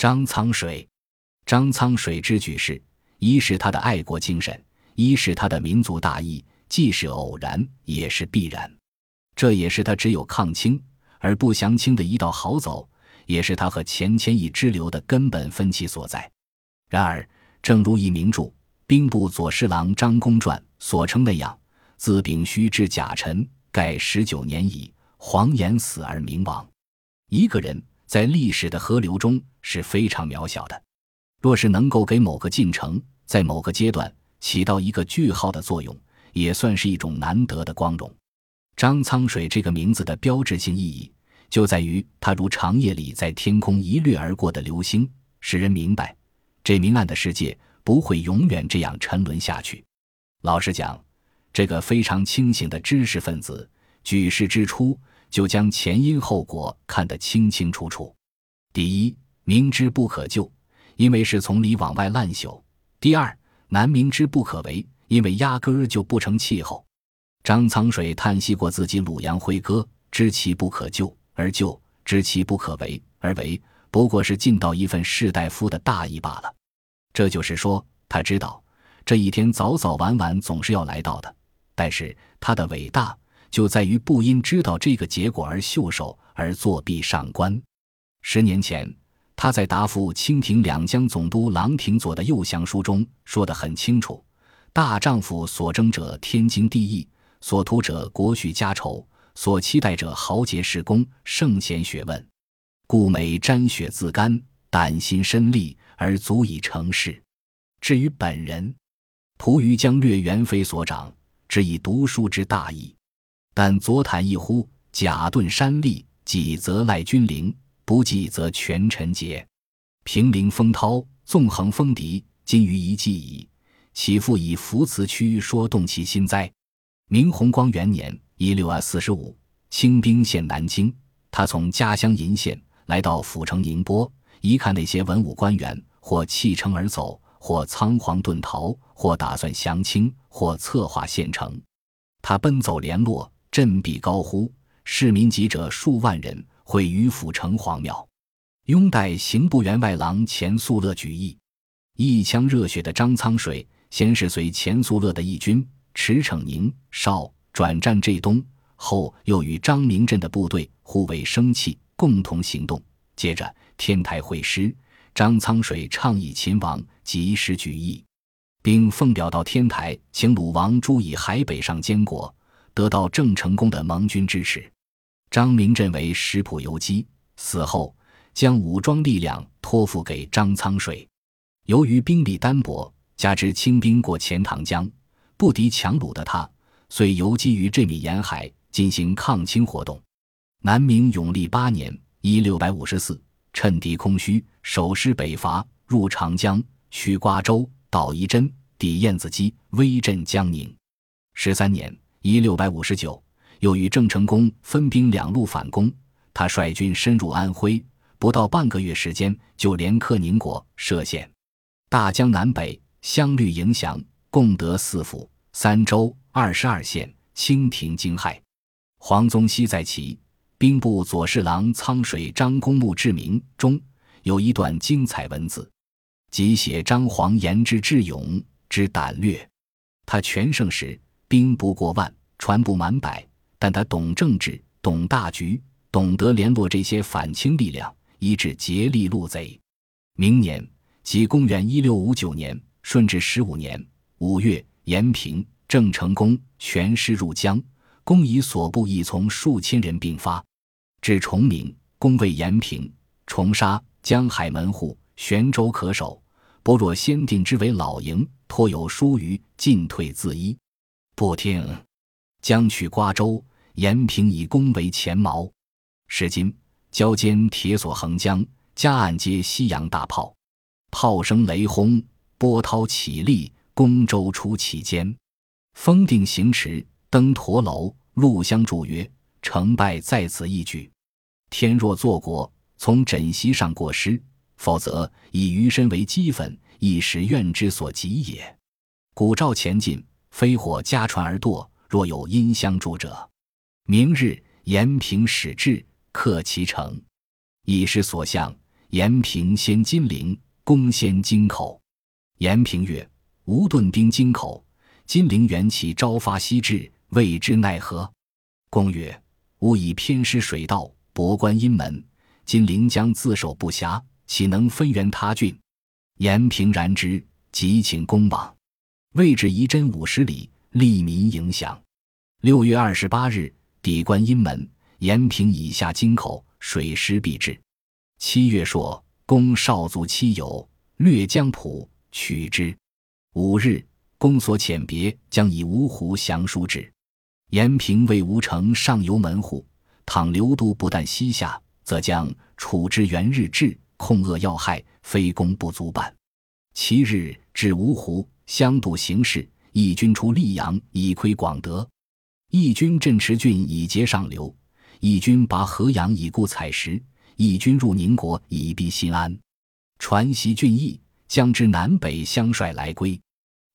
张苍水，张苍水之举是，一是他的爱国精神，一是他的民族大义，既是偶然，也是必然。这也是他只有抗清而不降清的一道好走，也是他和钱谦益之流的根本分歧所在。然而，正如一名著《兵部左侍郎张公传》所称那样：“自丙戌至甲辰，盖十九年矣。黄炎死而名亡。”一个人。在历史的河流中是非常渺小的，若是能够给某个进程在某个阶段起到一个句号的作用，也算是一种难得的光荣。张苍水这个名字的标志性意义，就在于它如长夜里在天空一掠而过的流星，使人明白这明暗的世界不会永远这样沉沦下去。老实讲，这个非常清醒的知识分子，举世之初。就将前因后果看得清清楚楚。第一，明知不可救，因为是从里往外烂朽；第二，难明知不可为，因为压根儿就不成气候。张苍水叹息过自己鲁阳挥戈，知其不可救而救；知其不可为而为，不过是尽到一份士大夫的大义罢了。这就是说，他知道这一天早早晚晚总是要来到的，但是他的伟大。就在于不因知道这个结果而袖手而作弊上官。十年前，他在答复清廷两江总督郎廷佐的右降书中说得很清楚：大丈夫所争者天经地义，所图者国序家仇，所期待者豪杰事功、圣贤学问，故每沾血自甘，胆心深利而足以成事。至于本人，图于将略元妃所长，只以读书之大义。但左袒一呼，甲顿山立；己则赖君临，不济则权臣节。平陵风涛，纵横风笛，今于一计矣。岂复以扶辞区说动其心哉？明弘光元年（一六二四十五），清兵陷南京，他从家乡鄞县来到府城宁波，一看那些文武官员，或弃城而走，或仓皇遁逃，或打算降清，或策划献城，他奔走联络。振臂高呼，市民集者数万人，会于府城隍庙，拥戴刑部员外郎钱肃乐举义。一腔热血的张苍水，先是随钱肃乐的义军驰骋宁绍，转战浙东，后又与张明镇的部队互为生气，共同行动。接着天台会师，张苍水倡议秦王及时举义，并奉表到天台，请鲁王朱以海北上监国。得到郑成功的盟军支持，张明镇为石浦游击，死后将武装力量托付给张苍水。由于兵力单薄，加之清兵过钱塘江，不敌强虏的他，遂游击于这米沿海进行抗清活动。南明永历八年（一六五四），趁敌空虚，守师北伐，入长江，取瓜州，捣仪真，抵燕子矶，威震江宁。十三年。一六百五十九，又与郑成功分兵两路反攻。他率军深入安徽，不到半个月时间，就连克宁国、歙县，大江南北相率迎降，共得四府、三州、二十二县，清廷惊骇。黄宗羲在其《兵部左侍郎苍水张公墓志铭》中有一段精彩文字，即写张黄言之智勇之胆略。他全盛时。兵不过万，船不满百，但他懂政治，懂大局，懂得联络这些反清力量，以致竭力戮贼。明年，即公元一六五九年顺治十五年五月，延平，郑成功全师入江，攻以所部亦从数千人并发，至崇明，攻卫延平，重杀江海门户，玄州可守。不若先定之为老营，托有疏虞，进退自依。不听，将取瓜州、延平以攻为前矛。时今交间铁索横江，夹岸皆西洋大炮，炮声雷轰，波涛起立，攻舟出其间。封定行驰，登驼楼，陆相祝曰：“成败在此一举。天若作国，从枕席上过失；否则以余身为齑粉，亦是怨之所及也。”古照前进。飞火加船而堕，若有因相助者，明日延平始至，克其城。以是所向，延平先金陵，攻先京口。延平曰：“吾顿兵京口，金陵元气朝发夕至，未知奈何？”公曰：“吾以偏师水道，博观阴门，金陵将自守不暇，岂能分援他郡？”延平然之，即请公往。位置移真五十里，利民影响。六月二十八日，抵观阴门，延平以下京口水师必至。七月朔，攻少卒七友，略江浦，取之。五日，公所遣别将以芜湖降书之。延平为吴城上游门户，倘刘都不但西下，则将处之元日至，控扼要害，非攻不足办。七日至芜湖。相度形势，义军出溧阳以窥广德，义军镇池郡以截上流，义军拔河阳以固采石，义军入宁国以避新安。传檄郡邑，将之南北相率来归。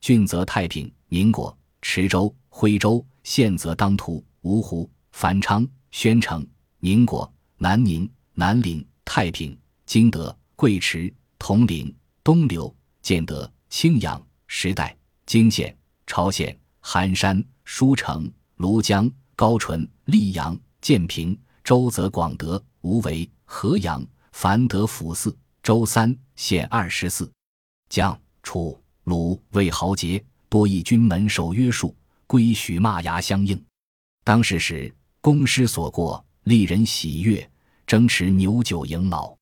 郡则太平、宁国、池州、徽州；县则当涂、芜湖、繁昌、宣城、宁国、南宁、南陵、太平、金德、贵池、铜陵、东流、建德、青阳。时代、泾县、朝县、寒山、舒城、庐江、高淳、溧阳、建平、周泽、广德、无为、河阳、凡德、府四、周三县二十四。将、楚、鲁魏豪杰多以军门守约束，归许骂牙相应。当时时，公师所过，丽人喜悦，争持牛酒迎老。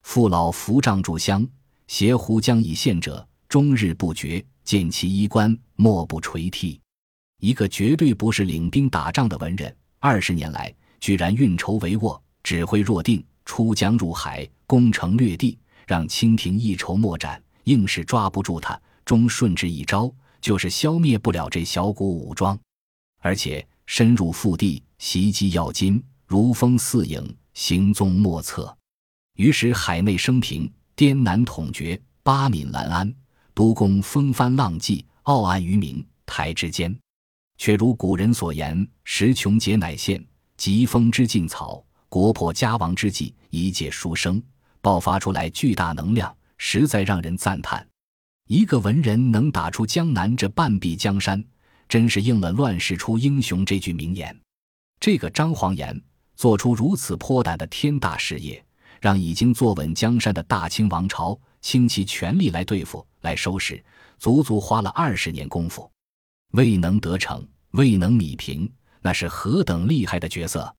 父老扶杖助香，携壶将以献者，终日不绝。见其衣冠，莫不垂涕。一个绝对不是领兵打仗的文人，二十年来居然运筹帷幄，指挥若定，出江入海，攻城略地，让清廷一筹莫展，硬是抓不住他。终顺之一招，就是消灭不了这小股武装，而且深入腹地，袭击要津，如风似影，行踪莫测。于是海内升平，滇南统绝，八闽兰安。督公风帆浪迹，傲岸于民台之间，却如古人所言：“时穷节乃现，疾风之劲草，国破家亡之际，一介书生，爆发出来巨大能量，实在让人赞叹。一个文人能打出江南这半壁江山，真是应了‘乱世出英雄’这句名言。这个张煌言做出如此颇胆的天大事业，让已经坐稳江山的大清王朝。”倾其全力来对付、来收拾，足足花了二十年功夫，未能得逞，未能米平，那是何等厉害的角色！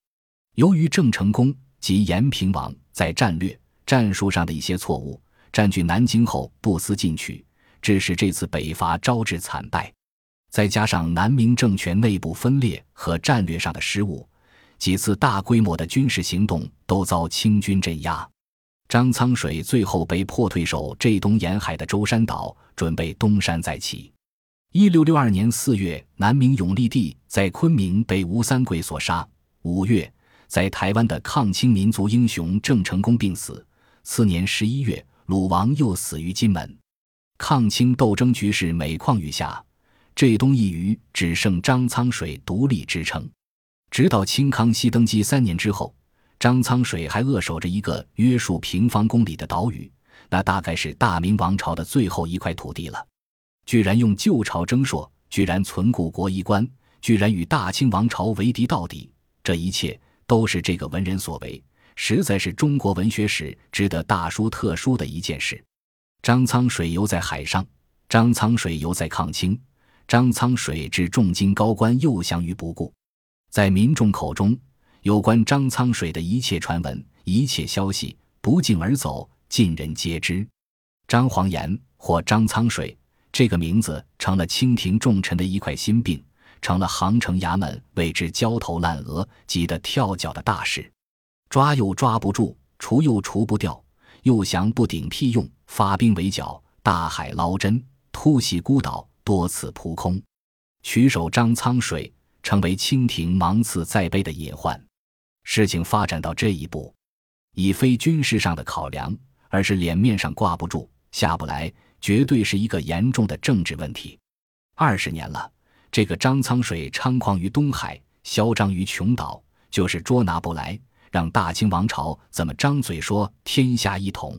由于郑成功及延平王在战略战术上的一些错误，占据南京后不思进取，致使这次北伐招致惨败。再加上南明政权内部分裂和战略上的失误，几次大规模的军事行动都遭清军镇压。张苍水最后被迫退守浙东沿海的舟山岛，准备东山再起。一六六二年四月，南明永历帝在昆明被吴三桂所杀。五月，在台湾的抗清民族英雄郑成功病死。次年十一月，鲁王又死于金门。抗清斗争局势每况愈下，浙东一隅只剩张苍水独立支撑。直到清康熙登基三年之后。张苍水还扼守着一个约数平方公里的岛屿，那大概是大明王朝的最后一块土地了。居然用旧朝征朔，居然存古国衣冠，居然与大清王朝为敌到底，这一切都是这个文人所为，实在是中国文学史值得大书特书的一件事。张苍水游在海上，张苍水游在抗清，张苍水置重金高官诱降于不顾，在民众口中。有关张苍水的一切传闻、一切消息不胫而走，尽人皆知。张煌言或张苍水这个名字成了清廷重臣的一块心病，成了杭城衙门为之焦头烂额、急得跳脚的大事。抓又抓不住，除又除不掉，又降不顶屁用，发兵围剿，大海捞针，突袭孤岛，多次扑空，取守张苍水成为清廷芒刺在背的隐患。事情发展到这一步，已非军事上的考量，而是脸面上挂不住、下不来，绝对是一个严重的政治问题。二十年了，这个张苍水猖狂于东海，嚣张于琼岛，就是捉拿不来，让大清王朝怎么张嘴说天下一统。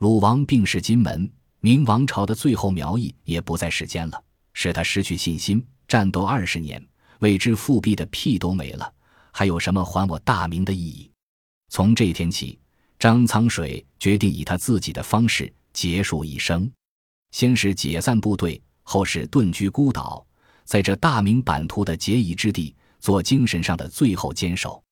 鲁王病逝金门，明王朝的最后苗裔也不在世间了，使他失去信心。战斗二十年，为之复辟的屁都没了，还有什么还我大明的意义？从这天起，张苍水决定以他自己的方式结束一生，先是解散部队，后是遁居孤岛，在这大明版图的结义之地做精神上的最后坚守。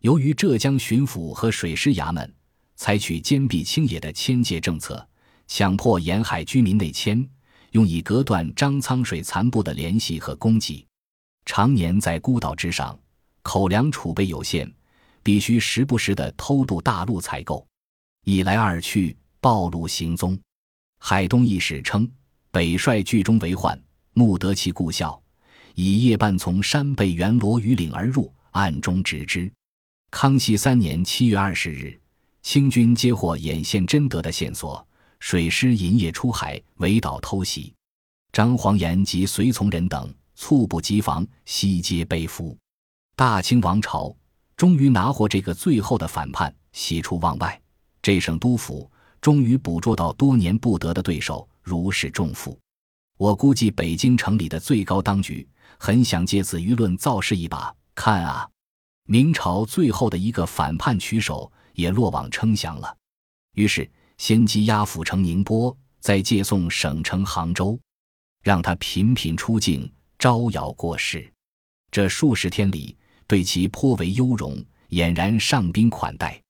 由于浙江巡抚和水师衙门。采取坚壁清野的迁界政策，强迫沿海居民内迁，用以隔断张苍水残部的联系和供给。常年在孤岛之上，口粮储备有限，必须时不时的偷渡大陆采购。一来二去，暴露行踪。海东一史称，北帅剧中为患，慕得其故效，以夜半从山背圆罗鱼岭而入，暗中直之。康熙三年七月二十日。清军接获眼线真德的线索，水师银夜出海围岛偷袭，张煌言及随从人等猝不及防，悉皆被俘。大清王朝终于拿获这个最后的反叛，喜出望外。这省督府终于捕捉到多年不得的对手，如释重负。我估计北京城里的最高当局很想借此舆论造势一把，看啊，明朝最后的一个反叛曲手。也落网称降了，于是先羁押府城宁波，再借送省城杭州，让他频频出境招摇过市。这数十天里，对其颇为优容，俨然上宾款待。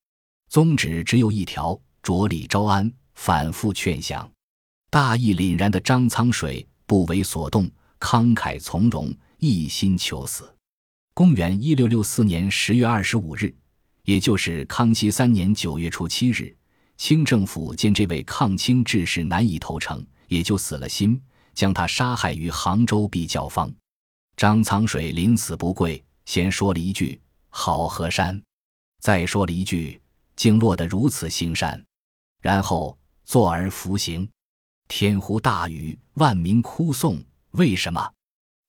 宗旨只有一条：着力招安，反复劝降。大义凛然的张苍水不为所动，慷慨从容，一心求死。公元一六六四年十月二十五日。也就是康熙三年九月初七日，清政府见这位抗清志士难以投诚，也就死了心，将他杀害于杭州碧教坊。张苍水临死不跪，先说了一句“好河山”，再说了一句“竟落得如此兴山”，然后坐而服刑。天呼大雨，万民哭颂，为什么？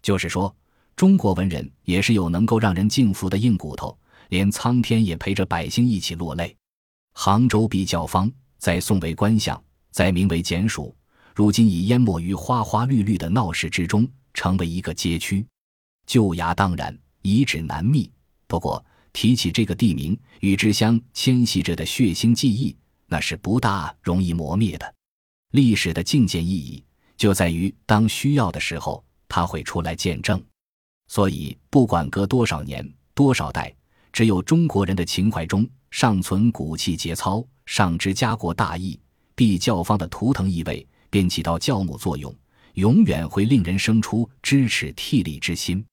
就是说，中国文人也是有能够让人敬服的硬骨头。连苍天也陪着百姓一起落泪。杭州比教坊在宋为官相，在明为简署，如今已淹没于花花绿绿的闹市之中，成为一个街区。旧衙当然，遗址难觅。不过提起这个地名与之相牵系着的血腥记忆，那是不大容易磨灭的。历史的境界意义，就在于当需要的时候，他会出来见证。所以，不管隔多少年、多少代。只有中国人的情怀中尚存骨气节操，上知家国大义，必教坊的图腾意味，便起到教母作用，永远会令人生出支持替力之心。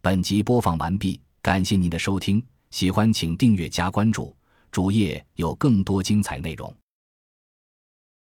本集播放完毕，感谢您的收听，喜欢请订阅加关注，主页有更多精彩内容。